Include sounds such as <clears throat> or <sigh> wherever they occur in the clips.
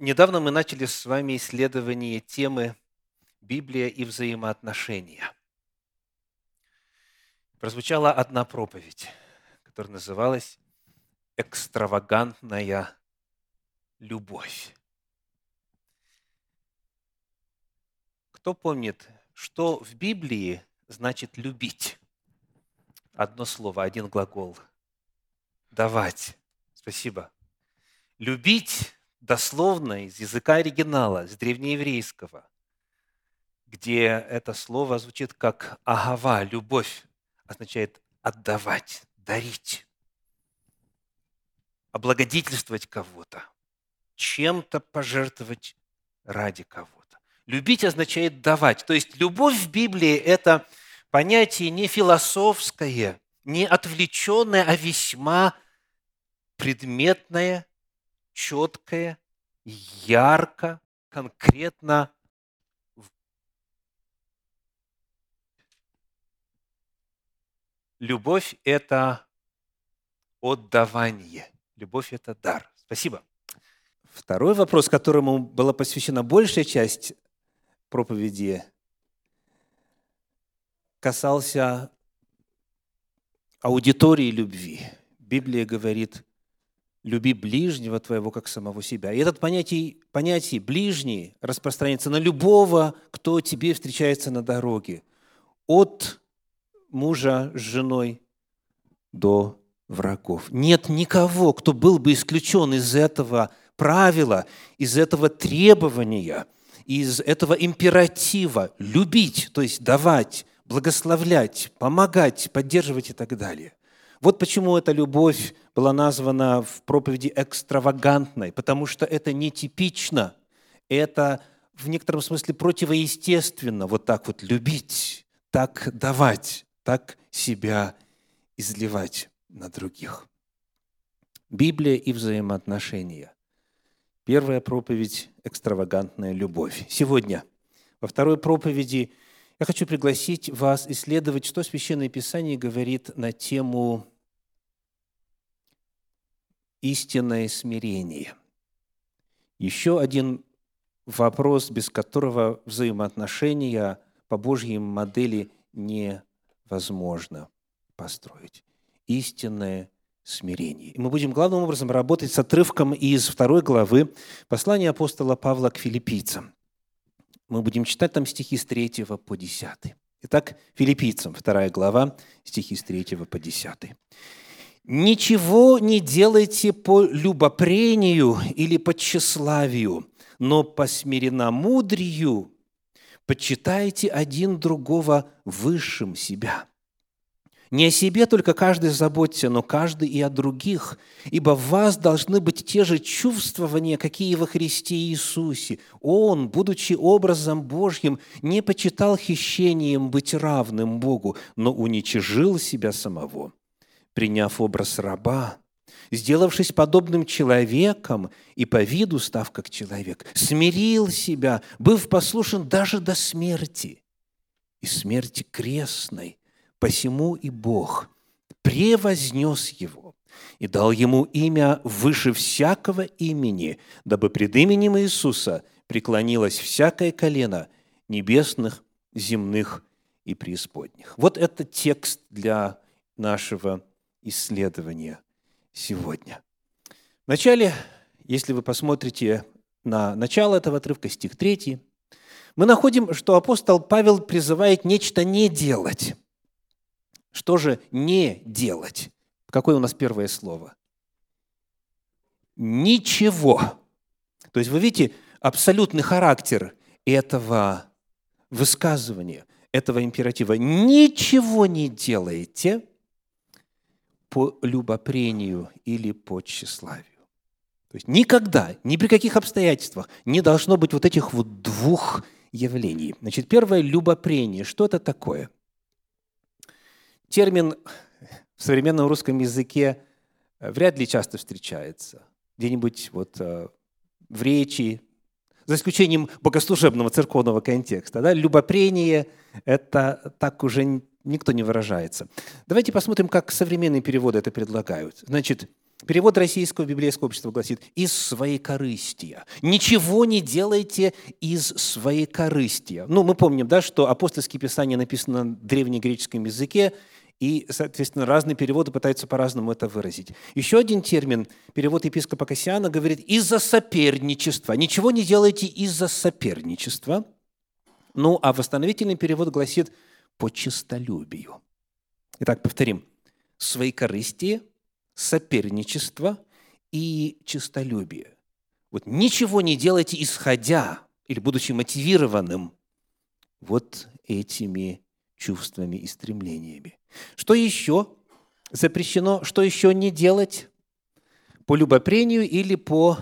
Недавно мы начали с вами исследование темы «Библия и взаимоотношения». Прозвучала одна проповедь, которая называлась «Экстравагантная любовь». Кто помнит, что в Библии значит «любить»? Одно слово, один глагол. «Давать». Спасибо. «Любить» дословно из языка оригинала, с древнееврейского, где это слово звучит как «агава», «любовь», означает «отдавать», «дарить», облагодетельствовать кого-то, чем-то пожертвовать ради кого-то. Любить означает давать. То есть любовь в Библии – это понятие не философское, не отвлеченное, а весьма предметное четкое, ярко, конкретно Любовь – это отдавание. Любовь – это дар. Спасибо. Второй вопрос, которому была посвящена большая часть проповеди, касался аудитории любви. Библия говорит, люби ближнего твоего, как самого себя. И это понятие, понятие «ближний» распространяется на любого, кто тебе встречается на дороге. От мужа с женой до врагов. Нет никого, кто был бы исключен из этого правила, из этого требования, из этого императива любить, то есть давать, благословлять, помогать, поддерживать и так далее – вот почему эта любовь была названа в проповеди экстравагантной, потому что это нетипично, это в некотором смысле противоестественно вот так вот любить, так давать, так себя изливать на других. Библия и взаимоотношения. Первая проповедь – экстравагантная любовь. Сегодня во второй проповеди я хочу пригласить вас исследовать, что Священное Писание говорит на тему истинное смирение. Еще один вопрос, без которого взаимоотношения по Божьей модели невозможно построить. Истинное смирение. И мы будем главным образом работать с отрывком из второй главы послания апостола Павла к филиппийцам. Мы будем читать там стихи с 3 по 10. Итак, филиппийцам, вторая глава, стихи с 3 по 10. Ничего не делайте по любопрению или по тщеславию, но по смиренномудрию почитайте один другого высшим себя. Не о себе только каждый заботится, но каждый и о других, ибо в вас должны быть те же чувствования, какие во Христе Иисусе. Он, будучи образом Божьим, не почитал хищением быть равным Богу, но уничижил себя самого – приняв образ раба, сделавшись подобным человеком и по виду став как человек, смирил себя, быв послушен даже до смерти, и смерти крестной, посему и Бог превознес его и дал ему имя выше всякого имени, дабы пред именем Иисуса преклонилось всякое колено небесных, земных и преисподних. Вот это текст для нашего исследования сегодня. Вначале, если вы посмотрите на начало этого отрывка, стих 3, мы находим, что апостол Павел призывает нечто не делать. Что же не делать? Какое у нас первое слово? Ничего. То есть вы видите абсолютный характер этого высказывания, этого императива. Ничего не делайте – по любопрению или по тщеславию. То есть никогда, ни при каких обстоятельствах не должно быть вот этих вот двух явлений. Значит, первое – любопрение. Что это такое? Термин в современном русском языке э, вряд ли часто встречается. Где-нибудь вот э, в речи, за исключением богослужебного церковного контекста. Да? Любопрение – это так уже никто не выражается. Давайте посмотрим, как современные переводы это предлагают. Значит, Перевод Российского библейского общества гласит «из своей корыстия». Ничего не делайте из своей корыстия. Ну, мы помним, да, что апостольские писания написаны на древнегреческом языке, и, соответственно, разные переводы пытаются по-разному это выразить. Еще один термин, перевод епископа Кассиана говорит «из-за соперничества». Ничего не делайте из-за соперничества. Ну, а восстановительный перевод гласит «по честолюбию». Итак, повторим. Свои корысти, соперничество и честолюбие. Вот ничего не делайте, исходя или будучи мотивированным вот этими чувствами и стремлениями. Что еще запрещено, что еще не делать по любопрению или по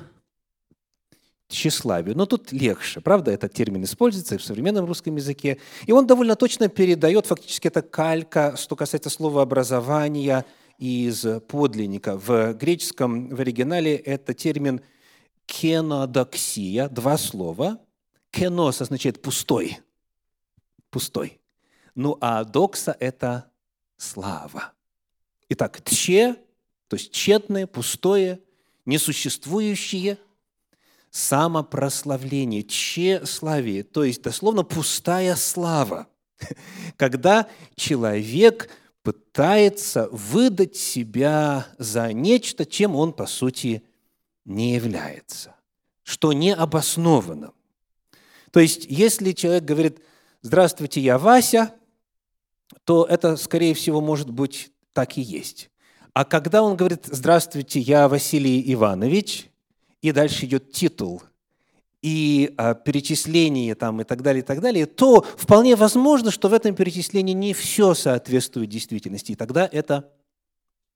тщеславию. Но тут легче, правда, этот термин используется и в современном русском языке. И он довольно точно передает, фактически это калька, что касается слова образования из подлинника. В греческом, в оригинале это термин кенодоксия, два слова. Кенос означает пустой, пустой. Ну а докса – это слава. Итак, тче, то есть тщетное, пустое, несуществующее – самопрославление, тщеславие, то есть дословно пустая слава, <laughs> когда человек пытается выдать себя за нечто, чем он, по сути, не является, что не обосновано. То есть, если человек говорит, здравствуйте, я Вася, то это, скорее всего, может быть так и есть. А когда он говорит, здравствуйте, я Василий Иванович, и дальше идет титул, и а, перечисление там, и так далее, и так далее, то вполне возможно, что в этом перечислении не все соответствует действительности. И тогда это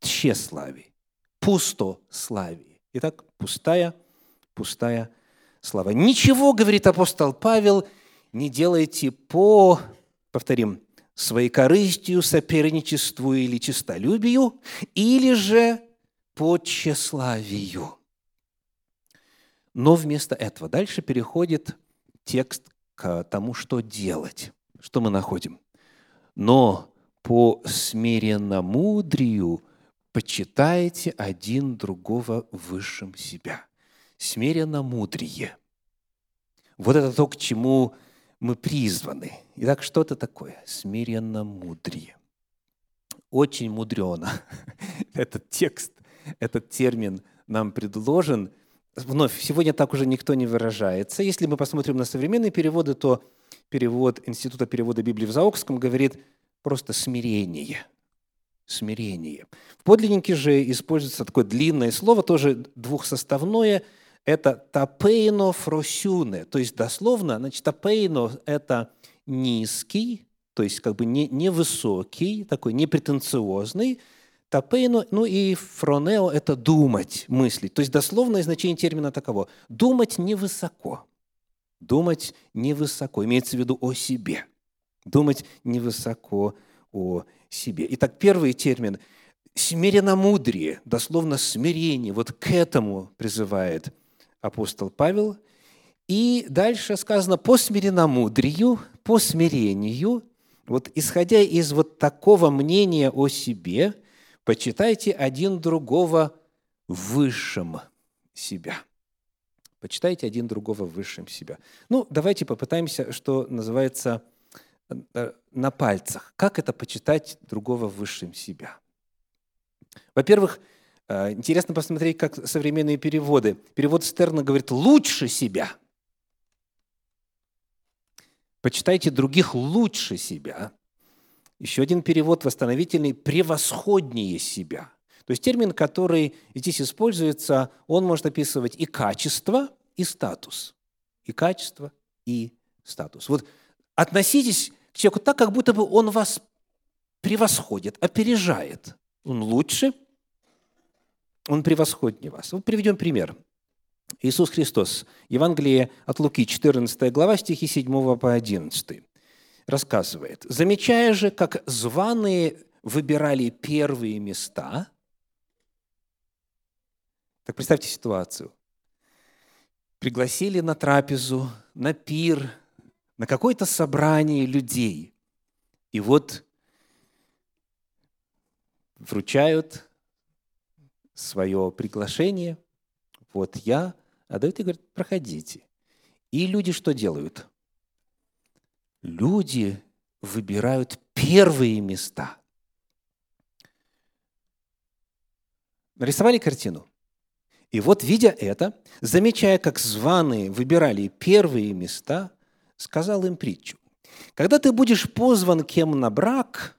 тщеславие, пустославие. Итак, пустая, пустая слава. Ничего, говорит апостол Павел, не делайте по, повторим, своей корыстью, соперничеству или честолюбию, или же по тщеславию. Но вместо этого дальше переходит текст к тому, что делать. Что мы находим? Но по смиренномудрию почитайте один другого высшим себя. Смиренномудрие. Вот это то, к чему мы призваны. Итак, что это такое? Смиренномудрие. Очень мудрено. <laughs> Этот текст, этот термин нам предложен – вновь, сегодня так уже никто не выражается. Если мы посмотрим на современные переводы, то перевод Института перевода Библии в Заокском говорит просто «смирение». Смирение. В подлиннике же используется такое длинное слово, тоже двухсоставное, это «тапейно фросюне», то есть дословно, значит, «тапейно» – это низкий, то есть как бы не, невысокий, такой непретенциозный, Тапейно, ну и фронео – это думать, мыслить. То есть дословное значение термина таково. Думать невысоко. Думать невысоко. Имеется в виду о себе. Думать невысоко о себе. Итак, первый термин – смиренномудрие, дословно смирение. Вот к этому призывает апостол Павел. И дальше сказано по смиренномудрию, по смирению, вот исходя из вот такого мнения о себе – Почитайте один другого высшим себя. Почитайте один другого высшим себя. Ну, давайте попытаемся, что называется, э, на пальцах. Как это почитать другого высшим себя? Во-первых, э, интересно посмотреть, как современные переводы. Перевод Стерна говорит «лучше себя». Почитайте других лучше себя. Еще один перевод восстановительный – превосходнее себя. То есть термин, который здесь используется, он может описывать и качество, и статус. И качество, и статус. Вот относитесь к человеку так, как будто бы он вас превосходит, опережает. Он лучше, он превосходнее вас. Вот приведем пример. Иисус Христос, Евангелие от Луки, 14 глава, стихи 7 по 11 рассказывает. «Замечая же, как званые выбирали первые места, так представьте ситуацию. Пригласили на трапезу, на пир, на какое-то собрание людей. И вот вручают свое приглашение. Вот я, а дают и говорят, проходите. И люди что делают? Люди выбирают первые места. Нарисовали картину? И вот, видя это, замечая, как званые выбирали первые места, сказал им притчу. Когда ты будешь позван кем на брак,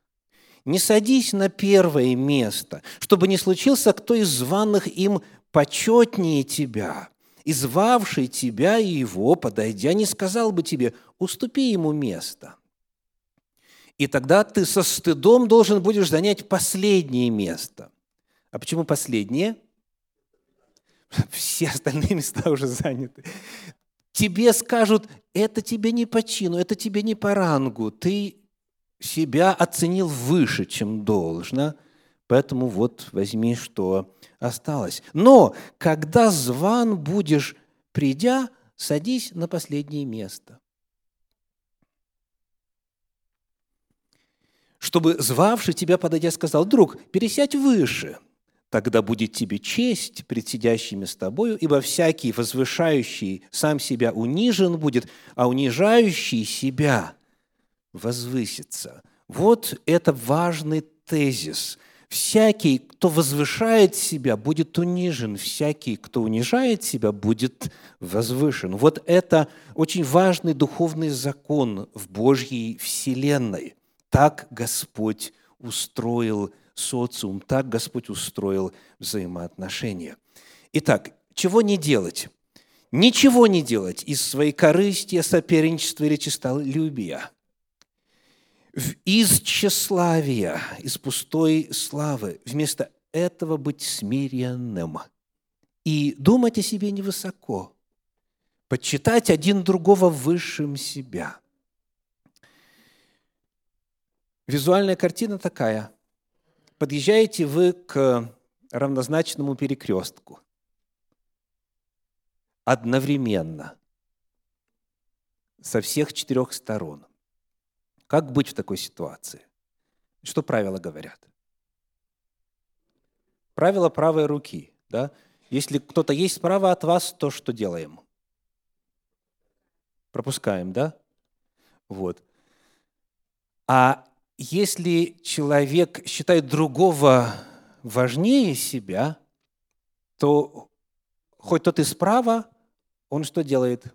не садись на первое место, чтобы не случился кто из званых им почетнее тебя, и звавший тебя и его, подойдя, не сказал бы тебе, уступи ему место. И тогда ты со стыдом должен будешь занять последнее место. А почему последнее? <laughs> Все остальные места уже заняты. Тебе скажут, это тебе не по чину, это тебе не по рангу. Ты себя оценил выше, чем должно, поэтому вот возьми, что осталось. Но когда зван будешь, придя, садись на последнее место. Чтобы звавший тебя, подойдя, сказал, друг, пересядь выше, тогда будет тебе честь пред сидящими с тобою, ибо всякий возвышающий сам себя унижен будет, а унижающий себя возвысится. Вот это важный тезис. Всякий, кто возвышает себя, будет унижен. Всякий, кто унижает себя, будет возвышен. Вот это очень важный духовный закон в Божьей Вселенной. Так Господь устроил социум, так Господь устроил взаимоотношения. Итак, чего не делать? Ничего не делать из своей корысти, соперничества или честолюбия – из тщеславия, из пустой славы. Вместо этого быть смиренным и думать о себе невысоко, почитать один другого высшим себя. Визуальная картина такая. Подъезжаете вы к равнозначному перекрестку. Одновременно. Со всех четырех сторон. Как быть в такой ситуации? Что правила говорят? Правило правой руки. Да? Если кто-то есть справа от вас, то что делаем? Пропускаем, да? Вот. А если человек считает другого важнее себя, то хоть тот и справа, он что делает?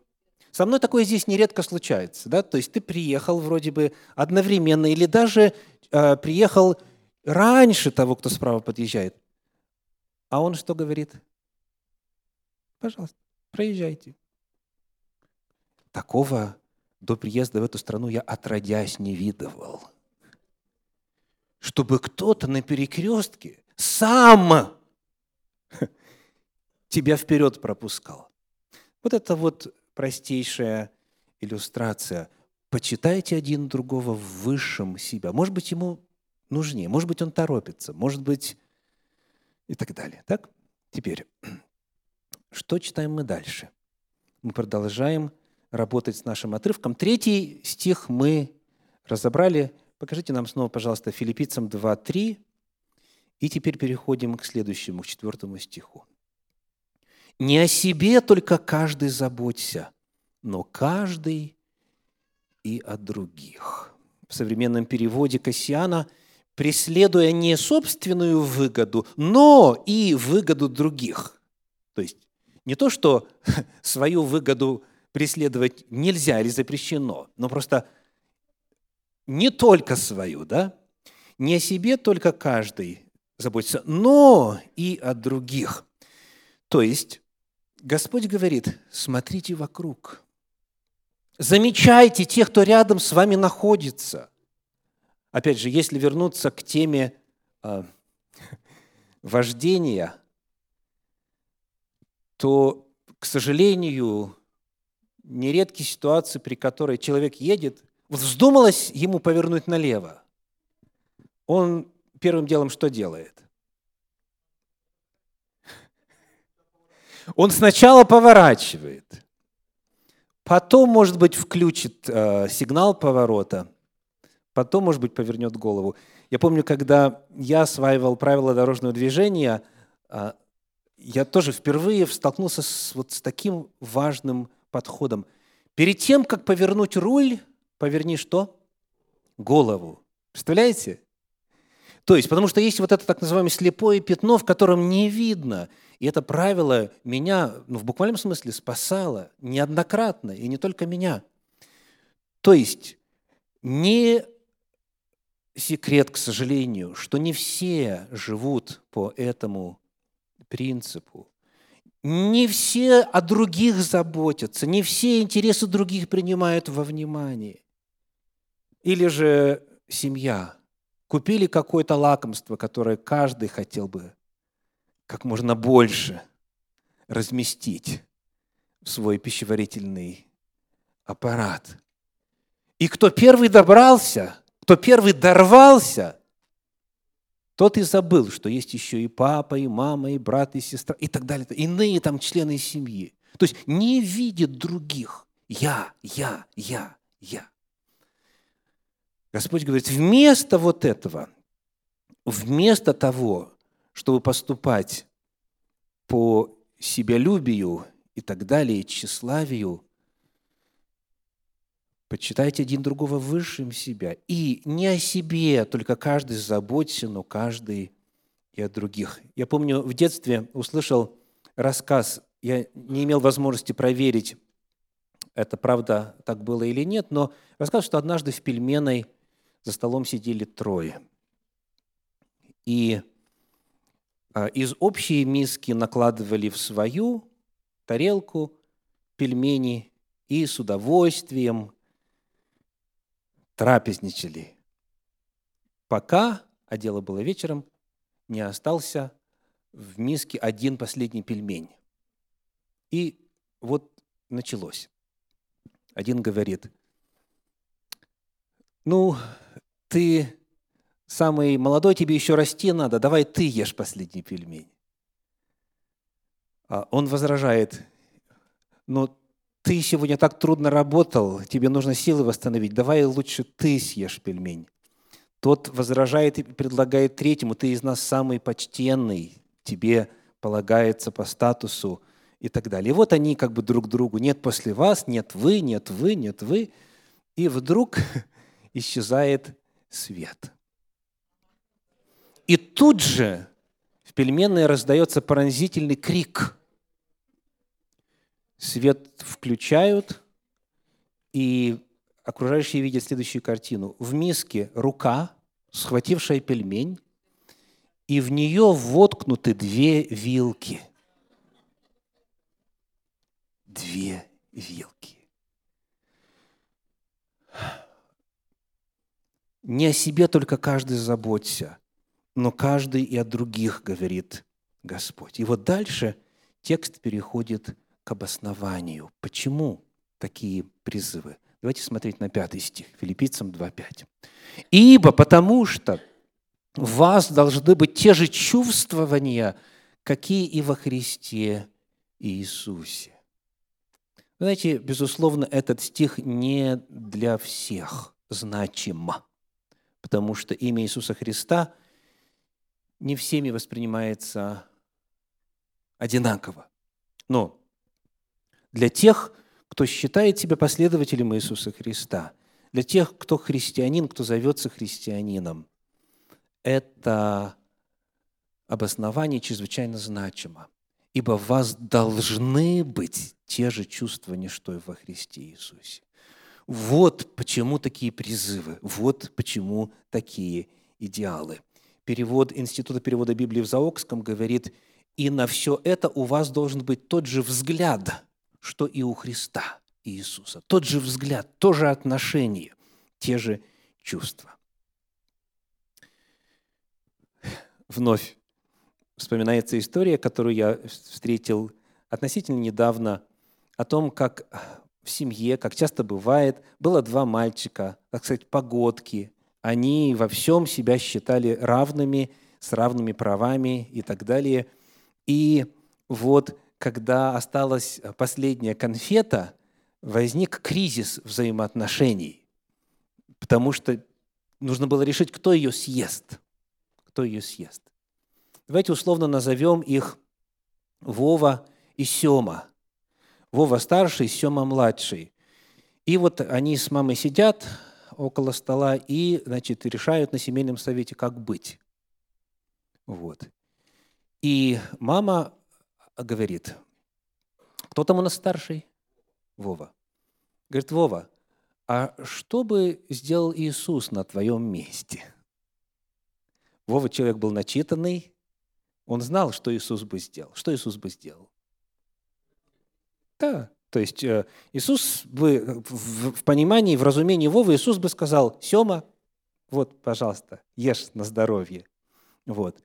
Со мной такое здесь нередко случается, да, то есть ты приехал вроде бы одновременно или даже э, приехал раньше того, кто справа подъезжает, а он что говорит? Пожалуйста, проезжайте. Такого до приезда в эту страну я отродясь не видывал. Чтобы кто-то на перекрестке сам <laughs> тебя вперед пропускал. Вот это вот простейшая иллюстрация. Почитайте один другого в высшем себя. Может быть, ему нужнее, может быть, он торопится, может быть, и так далее. Так? Теперь, <clears throat> что читаем мы дальше? Мы продолжаем работать с нашим отрывком. Третий стих мы разобрали. Покажите нам снова, пожалуйста, филиппийцам 2.3. И теперь переходим к следующему, к четвертому стиху. Не о себе только каждый заботься, но каждый и о других. В современном переводе Кассиана преследуя не собственную выгоду, но и выгоду других. То есть не то, что <laughs> свою выгоду преследовать нельзя или запрещено, но просто не только свою, да? Не о себе только каждый заботится, но и о других. То есть Господь говорит, смотрите вокруг. Замечайте тех, кто рядом с вами находится. Опять же, если вернуться к теме э, <laughs> вождения, то, к сожалению, нередки ситуации, при которой человек едет, вздумалось ему повернуть налево. Он первым делом что делает? Он сначала поворачивает, потом, может быть, включит э, сигнал поворота, потом, может быть, повернет голову. Я помню, когда я осваивал правила дорожного движения, а, я тоже впервые столкнулся с, вот с таким важным подходом. Перед тем, как повернуть руль, поверни что? Голову. Представляете? То есть, потому что есть вот это так называемое слепое пятно, в котором не видно. И это правило меня, ну, в буквальном смысле, спасало неоднократно, и не только меня. То есть, не секрет, к сожалению, что не все живут по этому принципу. Не все о других заботятся, не все интересы других принимают во внимание. Или же семья. Купили какое-то лакомство, которое каждый хотел бы как можно больше разместить в свой пищеварительный аппарат. И кто первый добрался, кто первый дорвался, тот и забыл, что есть еще и папа, и мама, и брат, и сестра, и так далее. Иные там члены семьи. То есть не видит других. Я, я, я, я. Господь говорит, вместо вот этого, вместо того, чтобы поступать по себялюбию и так далее, тщеславию, Почитайте один другого высшим себя. И не о себе, только каждый заботься, но каждый и о других. Я помню, в детстве услышал рассказ, я не имел возможности проверить, это правда так было или нет, но рассказ, что однажды в пельменной за столом сидели трое. И а, из общей миски накладывали в свою тарелку пельмени и с удовольствием трапезничали, пока, а дело было вечером, не остался в миске один последний пельмень. И вот началось. Один говорит, ну, ты самый молодой, тебе еще расти надо, давай ты ешь последний пельмень. А он возражает, но ты сегодня так трудно работал, тебе нужно силы восстановить, давай лучше ты съешь пельмень. Тот возражает и предлагает третьему, ты из нас самый почтенный, тебе полагается по статусу и так далее. И вот они как бы друг другу, нет после вас, нет вы, нет вы, нет вы. И вдруг <laughs> исчезает свет. И тут же в пельменной раздается пронзительный крик – свет включают, и окружающие видят следующую картину. В миске рука, схватившая пельмень, и в нее воткнуты две вилки. Две вилки. Не о себе только каждый заботься, но каждый и о других, говорит Господь. И вот дальше текст переходит к обоснованию. Почему такие призывы? Давайте смотреть на пятый стих, Филиппийцам 2.5. «Ибо потому что в вас должны быть те же чувствования, какие и во Христе Иисусе». знаете, безусловно, этот стих не для всех значим, потому что имя Иисуса Христа не всеми воспринимается одинаково. Но для тех, кто считает себя последователем Иисуса Христа, для тех, кто христианин, кто зовется христианином, это обоснование чрезвычайно значимо, ибо в вас должны быть те же чувства, что и во Христе Иисусе. Вот почему такие призывы, вот почему такие идеалы. Перевод Института перевода Библии в Заокском говорит, и на все это у вас должен быть тот же взгляд – что и у Христа Иисуса. Тот же взгляд, то же отношение, те же чувства. Вновь вспоминается история, которую я встретил относительно недавно, о том, как в семье, как часто бывает, было два мальчика, так сказать, погодки. Они во всем себя считали равными, с равными правами и так далее. И вот когда осталась последняя конфета, возник кризис взаимоотношений, потому что нужно было решить, кто ее съест. Кто ее съест. Давайте условно назовем их Вова и Сема. Вова старший, Сема младший. И вот они с мамой сидят около стола и, значит, решают на семейном совете, как быть. Вот. И мама говорит, кто там у нас старший? Вова. Говорит, Вова, а что бы сделал Иисус на твоем месте? Вова человек был начитанный, он знал, что Иисус бы сделал. Что Иисус бы сделал? Да, то есть э, Иисус бы в понимании, в разумении Вовы, Иисус бы сказал, Сема, вот, пожалуйста, ешь на здоровье. Вот.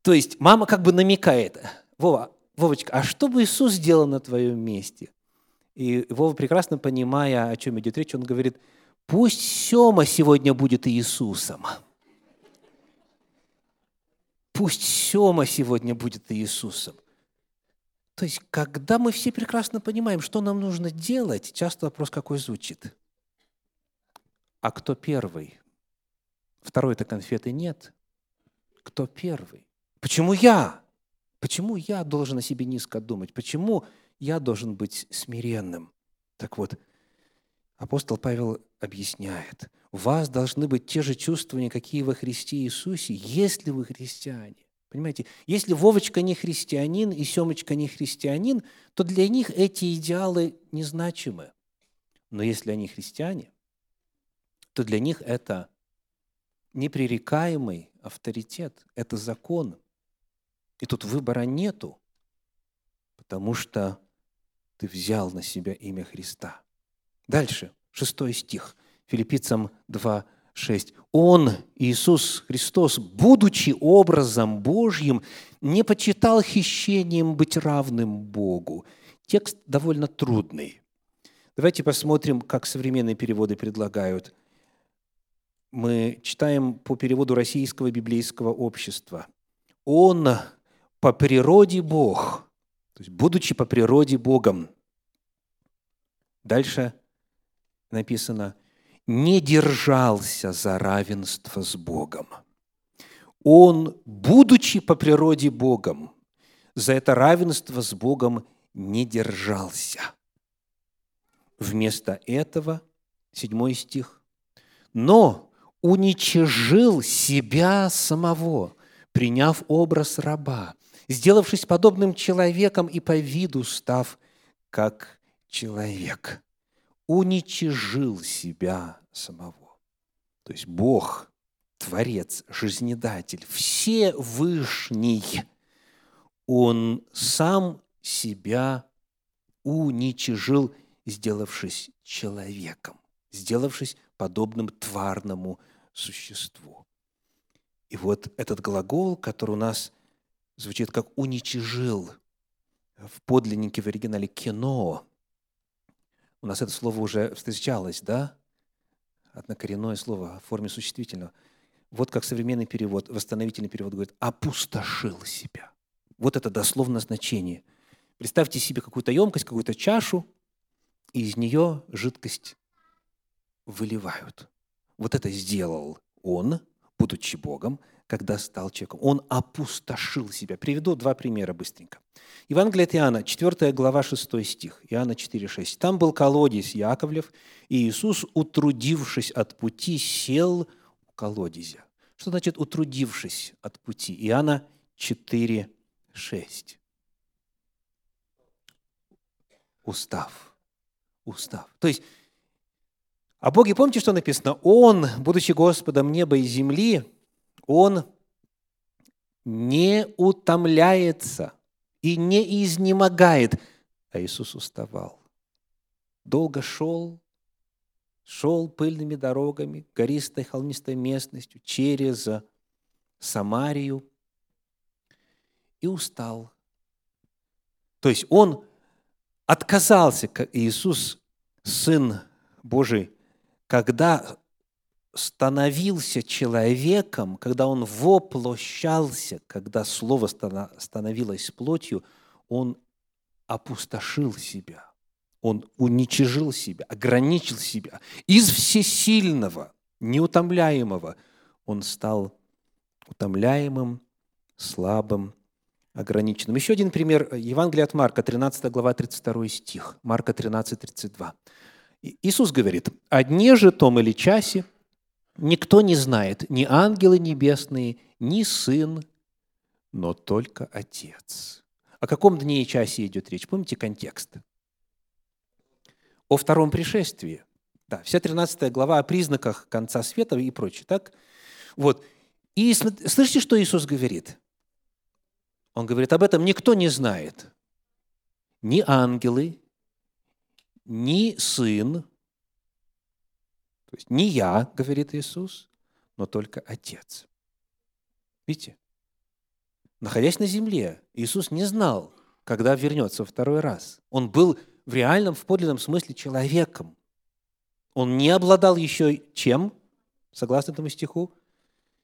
То есть мама как бы намекает, Вова, Вовочка, а что бы Иисус сделал на твоем месте? И Вова, прекрасно понимая, о чем идет речь, он говорит, пусть Сема сегодня будет Иисусом. Пусть Сема сегодня будет Иисусом. То есть, когда мы все прекрасно понимаем, что нам нужно делать, часто вопрос какой звучит. А кто первый? Второй-то конфеты нет. Кто первый? Почему я? Почему я должен о себе низко думать? Почему я должен быть смиренным? Так вот, апостол Павел объясняет, у вас должны быть те же чувствования, какие во Христе Иисусе, если вы христиане. Понимаете, если Вовочка не христианин и Семочка не христианин, то для них эти идеалы незначимы. Но если они христиане, то для них это непререкаемый авторитет, это закон. И тут выбора нету, потому что ты взял на себя имя Христа. Дальше, шестой стих, Филиппийцам 2, 6. Он, Иисус Христос, будучи образом Божьим, не почитал хищением быть равным Богу. Текст довольно трудный. Давайте посмотрим, как современные переводы предлагают. Мы читаем по переводу Российского библейского общества. Он по природе Бог, то есть будучи по природе Богом. Дальше написано – не держался за равенство с Богом. Он, будучи по природе Богом, за это равенство с Богом не держался. Вместо этого, седьмой стих, но уничижил себя самого, приняв образ раба, сделавшись подобным человеком и по виду став как человек уничижил себя самого. То есть Бог, Творец, Жизнедатель, Всевышний, Он сам себя уничижил, сделавшись человеком, сделавшись подобным тварному существу. И вот этот глагол, который у нас звучит как «уничижил», в подлиннике в оригинале «кино», у нас это слово уже встречалось, да? Однокоренное слово в форме существительного. Вот как современный перевод, восстановительный перевод говорит, опустошил себя. Вот это дословно значение. Представьте себе какую-то емкость, какую-то чашу, и из нее жидкость выливают. Вот это сделал он, будучи Богом, когда стал человеком. Он опустошил себя. Приведу два примера быстренько. Евангелие от Иоанна, 4 глава, 6 стих. Иоанна 4, 6. «Там был колодец Яковлев, и Иисус, утрудившись от пути, сел у колодезя». Что значит «утрудившись от пути»? Иоанна 4, 6. Устав. Устав. То есть, о Боге помните, что написано? Он, будучи Господом неба и земли, Он не утомляется и не изнемогает. А Иисус уставал. Долго шел, шел пыльными дорогами, гористой холмистой местностью, через Самарию и устал. То есть он отказался, Иисус, Сын Божий, когда становился человеком, когда он воплощался, когда Слово становилось плотью, он опустошил себя, он уничижил себя, ограничил себя. Из всесильного, неутомляемого он стал утомляемым слабым, ограниченным. Еще один пример. Евангелие от Марка, 13 глава, 32 стих. Марка 13, 32. Иисус говорит, «О дне же том или часе никто не знает, ни ангелы небесные, ни Сын, но только Отец». О каком дне и часе идет речь? Помните контекст? О втором пришествии. Да, вся 13 глава о признаках конца света и прочее. Так? Вот. И слышите, что Иисус говорит? Он говорит, об этом никто не знает. Ни ангелы, ни сын, то есть не я, говорит Иисус, но только Отец. Видите? Находясь на земле, Иисус не знал, когда вернется второй раз. Он был в реальном, в подлинном смысле человеком. Он не обладал еще чем, согласно этому стиху,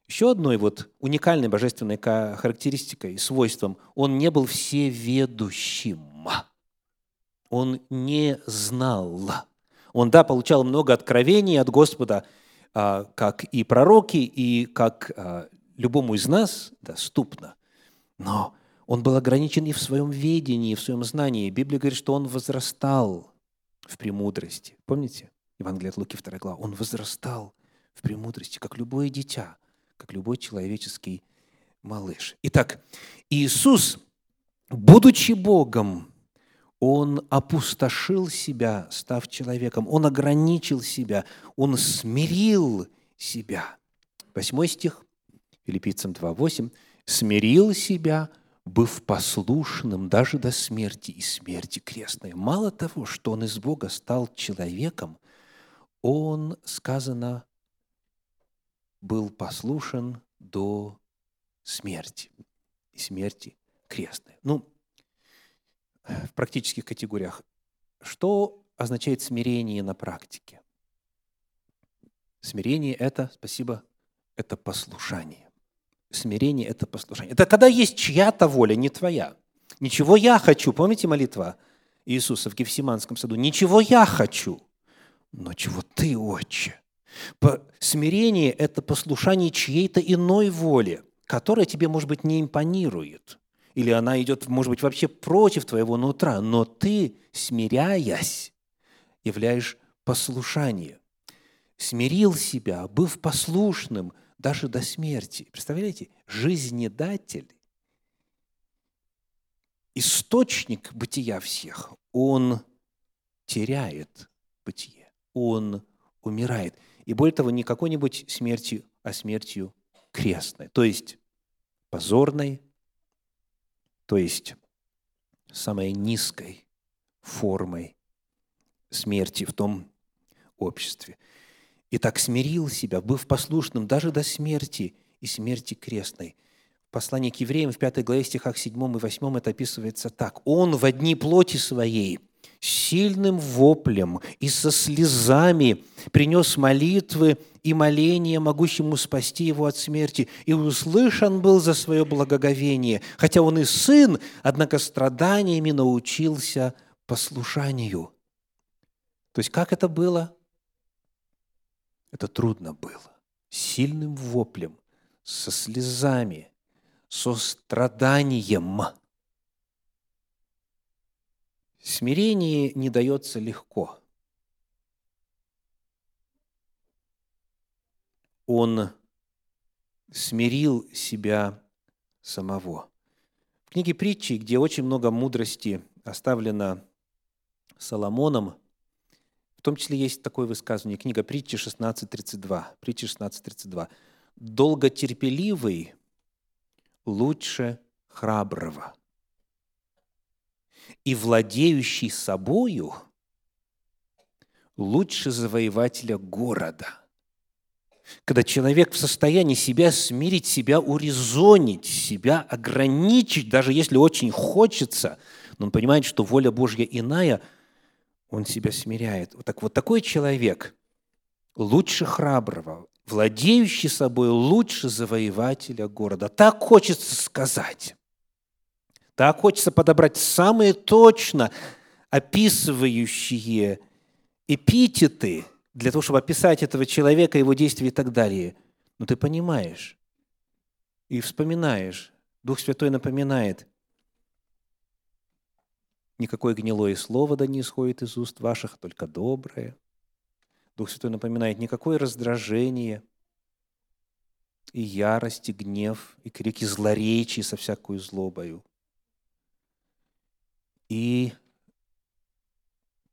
еще одной вот уникальной божественной характеристикой, свойством, он не был всеведущим. Он не знал. Он, да, получал много откровений от Господа, а, как и пророки, и как а, любому из нас доступно. Но он был ограничен и в своем ведении, и в своем знании. Библия говорит, что он возрастал в премудрости. Помните? Евангелие от Луки 2 глава. Он возрастал в премудрости, как любое дитя, как любой человеческий малыш. Итак, Иисус, будучи Богом, Он опустошил себя, став человеком. Он ограничил себя. Он смирил себя. Восьмой стих, Филиппийцам 2.8. «Смирил себя, быв послушным даже до смерти и смерти крестной». Мало того, что Он из Бога стал человеком, Он, сказано, был послушен до смерти, и смерти крестной. Ну, в практических категориях. Что означает смирение на практике? Смирение – это, спасибо, это послушание. Смирение – это послушание. Это когда есть чья-то воля, не твоя. Ничего я хочу. Помните молитва Иисуса в Гефсиманском саду? Ничего я хочу, но чего ты, Отче? Смирение – это послушание чьей-то иной воле, которая тебе, может быть, не импонирует. Или она идет, может быть, вообще против твоего нутра, но ты, смиряясь, являешь послушание. Смирил себя, быв послушным даже до смерти. Представляете, жизнедатель, источник бытия всех, он теряет бытие, он умирает – и более того, не какой-нибудь смертью, а смертью крестной, то есть позорной, то есть самой низкой формой смерти в том обществе. И так смирил себя, быв послушным даже до смерти и смерти крестной. В послании к евреям в 5 главе стихах 7 и 8 это описывается так. «Он в одни плоти своей – сильным воплем и со слезами принес молитвы и моления, могущему спасти его от смерти, и услышан был за свое благоговение, хотя он и сын, однако страданиями научился послушанию. То есть как это было? Это трудно было. Сильным воплем, со слезами, со страданием – Смирение не дается легко. Он смирил себя самого. В книге притчи, где очень много мудрости оставлено Соломоном, в том числе есть такое высказывание, книга притчи 16.32, притчи 16.32. «Долготерпеливый лучше храброго, и владеющий собою лучше завоевателя города. Когда человек в состоянии себя смирить, себя урезонить, себя ограничить, даже если очень хочется, но он понимает, что воля Божья иная, он себя смиряет. Так вот такой человек лучше храброго, владеющий собой лучше завоевателя города. Так хочется сказать. Так хочется подобрать самые точно описывающие эпитеты для того, чтобы описать этого человека, его действия и так далее. Но ты понимаешь и вспоминаешь, Дух Святой напоминает, никакое гнилое слово да не исходит из уст ваших, только доброе. Дух Святой напоминает, никакое раздражение и ярость, и гнев, и крики злоречий со всякой злобою. И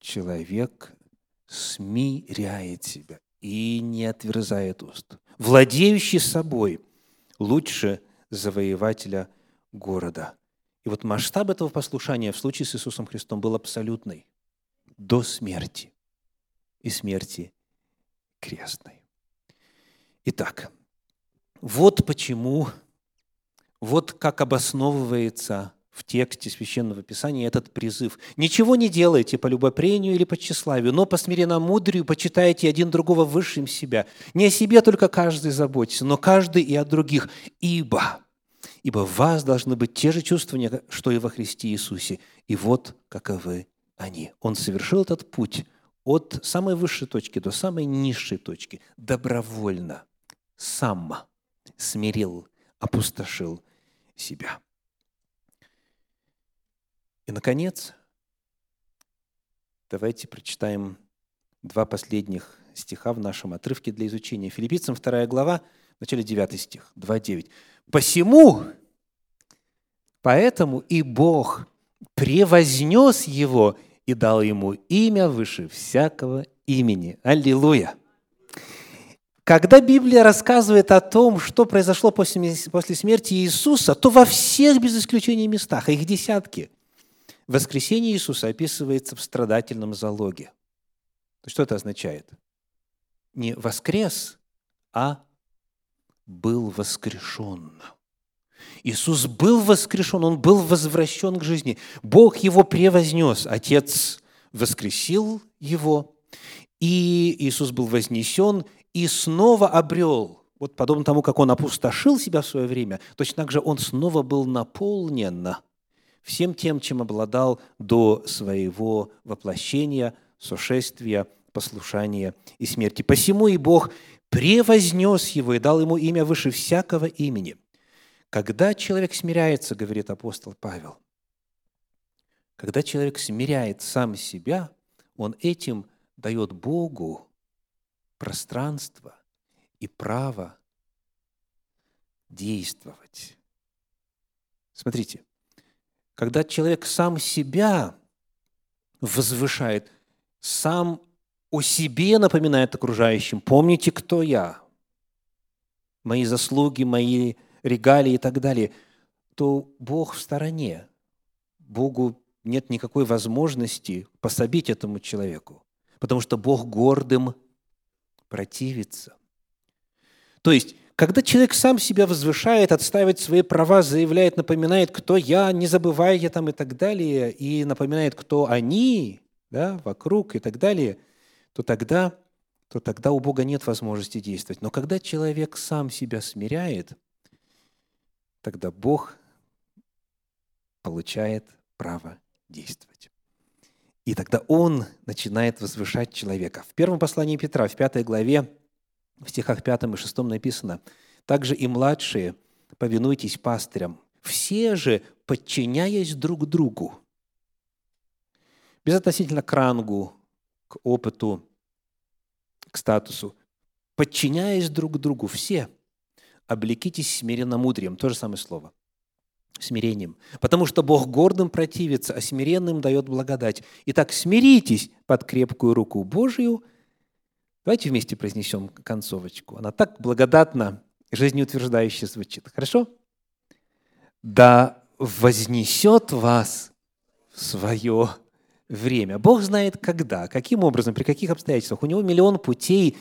человек смиряет себя и не отверзает уст. Владеющий собой лучше завоевателя города. И вот масштаб этого послушания в случае с Иисусом Христом был абсолютный. До смерти. И смерти крестной. Итак, вот почему, вот как обосновывается в тексте Священного Писания этот призыв. «Ничего не делайте по любопрению или по тщеславию, но по смиренно-мудрию почитайте один другого высшим себя. Не о себе только каждый заботится, но каждый и о других. Ибо, ибо в вас должны быть те же чувствования, что и во Христе Иисусе. И вот каковы они». Он совершил этот путь от самой высшей точки до самой низшей точки добровольно, сам смирил, опустошил себя. И, наконец, давайте прочитаем два последних стиха в нашем отрывке для изучения. Филиппийцам 2 глава, в начале 9 стих, 2.9. «Посему, поэтому и Бог превознес его и дал ему имя выше всякого имени». Аллилуйя! Когда Библия рассказывает о том, что произошло после, после смерти Иисуса, то во всех без исключения местах, а их десятки – Воскресение Иисуса описывается в страдательном залоге. Что это означает? Не воскрес, а был воскрешен. Иисус был воскрешен, Он был возвращен к жизни. Бог Его превознес, Отец воскресил Его, и Иисус был вознесен и снова обрел. Вот подобно тому, как Он опустошил себя в свое время, точно так же Он снова был наполнен – всем тем, чем обладал до своего воплощения, сошествия, послушания и смерти. Посему и Бог превознес его и дал ему имя выше всякого имени. Когда человек смиряется, говорит апостол Павел, когда человек смиряет сам себя, он этим дает Богу пространство и право действовать. Смотрите, когда человек сам себя возвышает, сам о себе напоминает окружающим, помните, кто я, мои заслуги, мои регалии и так далее, то Бог в стороне. Богу нет никакой возможности пособить этому человеку, потому что Бог гордым противится. То есть когда человек сам себя возвышает, отстаивает свои права, заявляет, напоминает, кто я, не забывая я там и так далее, и напоминает, кто они, да, вокруг и так далее, то тогда, то тогда у Бога нет возможности действовать. Но когда человек сам себя смиряет, тогда Бог получает право действовать. И тогда Он начинает возвышать человека. В первом послании Петра, в пятой главе, в стихах 5 и 6 написано, «Также и младшие, повинуйтесь пастырям, все же подчиняясь друг другу». Безотносительно к рангу, к опыту, к статусу. Подчиняясь друг другу, все облекитесь смиренно мудрием. То же самое слово. Смирением. Потому что Бог гордым противится, а смиренным дает благодать. Итак, смиритесь под крепкую руку Божию – Давайте вместе произнесем концовочку. Она так благодатно, жизнеутверждающе звучит. Хорошо? Да вознесет вас в свое время. Бог знает когда, каким образом, при каких обстоятельствах. У него миллион путей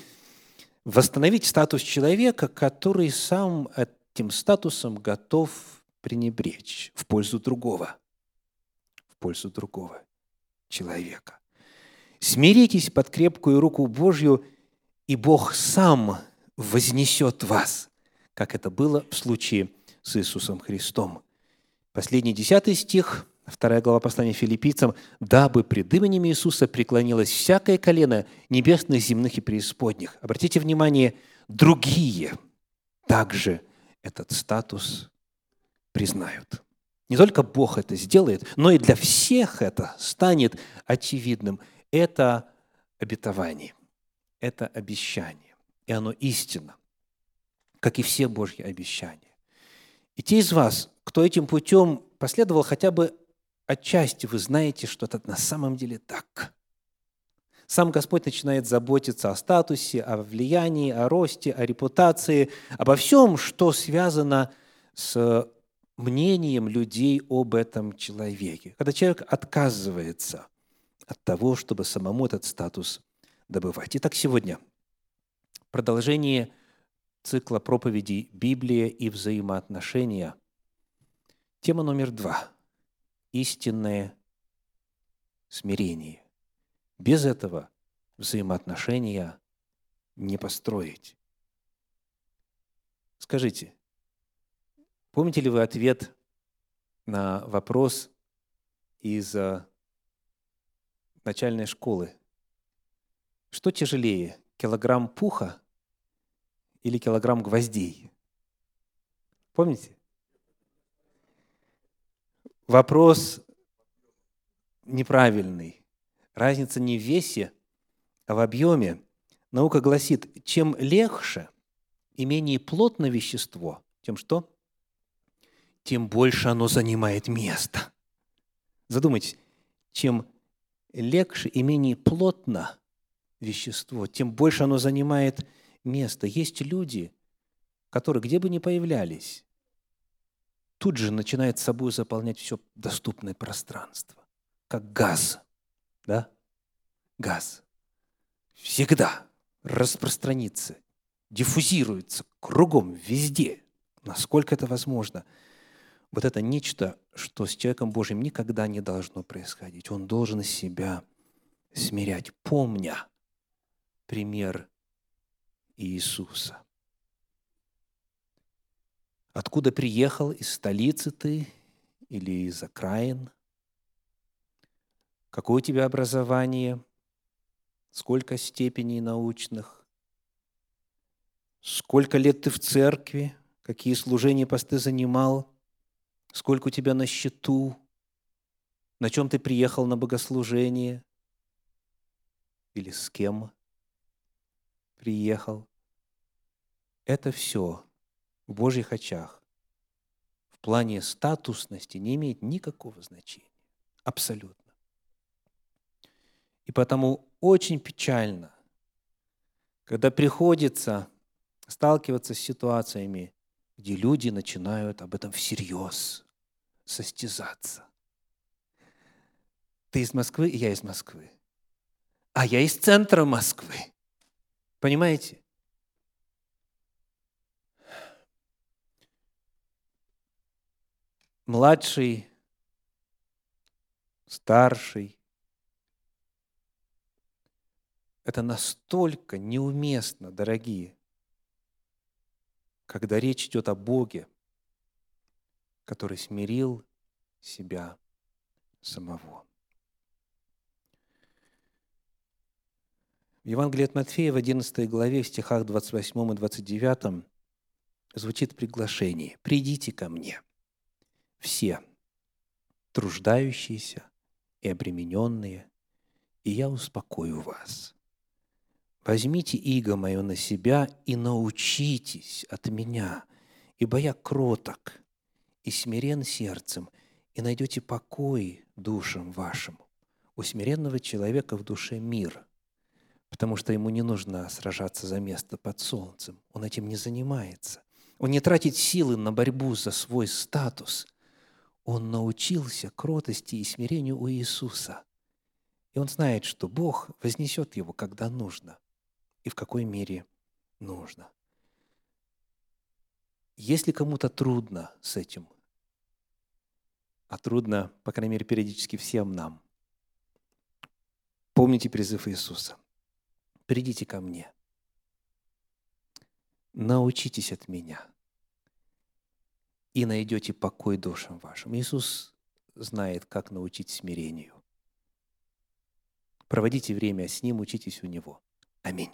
восстановить статус человека, который сам этим статусом готов пренебречь в пользу другого. В пользу другого человека. Смиритесь под крепкую руку Божью, и Бог сам вознесет вас, как это было в случае с Иисусом Христом. Последний десятый стих, вторая глава послания филиппийцам, «Дабы пред именем Иисуса преклонилось всякое колено небесных, земных и преисподних». Обратите внимание, другие также этот статус признают. Не только Бог это сделает, но и для всех это станет очевидным. Это обетование, это обещание, и оно истинно, как и все Божьи обещания. И те из вас, кто этим путем последовал хотя бы отчасти, вы знаете, что это на самом деле так. Сам Господь начинает заботиться о статусе, о влиянии, о росте, о репутации, обо всем, что связано с мнением людей об этом человеке. Когда человек отказывается от того, чтобы самому этот статус добывать. Итак, сегодня продолжение цикла проповедей «Библия и взаимоотношения». Тема номер два – истинное смирение. Без этого взаимоотношения не построить. Скажите, Помните ли вы ответ на вопрос из э, начальной школы? Что тяжелее, килограмм пуха или килограмм гвоздей? Помните? Вопрос неправильный. Разница не в весе, а в объеме. Наука гласит, чем легче и менее плотно вещество, тем что? тем больше оно занимает место. Задумайтесь, чем легче и менее плотно вещество, тем больше оно занимает место. Есть люди, которые, где бы ни появлялись, тут же начинает собой заполнять все доступное пространство, как газ. Да? Газ. Всегда распространится, диффузируется кругом, везде, насколько это возможно – вот это нечто, что с человеком Божьим никогда не должно происходить. Он должен себя смирять, помня пример Иисуса. Откуда приехал, из столицы ты или из окраин? Какое у тебя образование? Сколько степеней научных? Сколько лет ты в церкви? Какие служения посты занимал? сколько у тебя на счету, на чем ты приехал на богослужение или с кем приехал. Это все в Божьих очах в плане статусности не имеет никакого значения. Абсолютно. И потому очень печально, когда приходится сталкиваться с ситуациями, где люди начинают об этом всерьез состязаться. Ты из Москвы, и я из Москвы. А я из центра Москвы. Понимаете? Младший, старший. Это настолько неуместно, дорогие, когда речь идет о Боге, который смирил себя самого. В Евангелии от Матфея в 11 главе, в стихах 28 и 29 звучит приглашение «Придите ко мне, все труждающиеся и обремененные, и я успокою вас». Возьмите иго мое на себя и научитесь от меня, ибо я кроток и смирен сердцем, и найдете покой душам вашим. У смиренного человека в душе мир, потому что ему не нужно сражаться за место под солнцем. Он этим не занимается. Он не тратит силы на борьбу за свой статус. Он научился кротости и смирению у Иисуса. И он знает, что Бог вознесет его, когда нужно – и в какой мере нужно. Если кому-то трудно с этим, а трудно, по крайней мере, периодически всем нам, помните призыв Иисуса. Придите ко мне. Научитесь от меня. И найдете покой душам вашим. Иисус знает, как научить смирению. Проводите время с Ним, учитесь у Него. Аминь.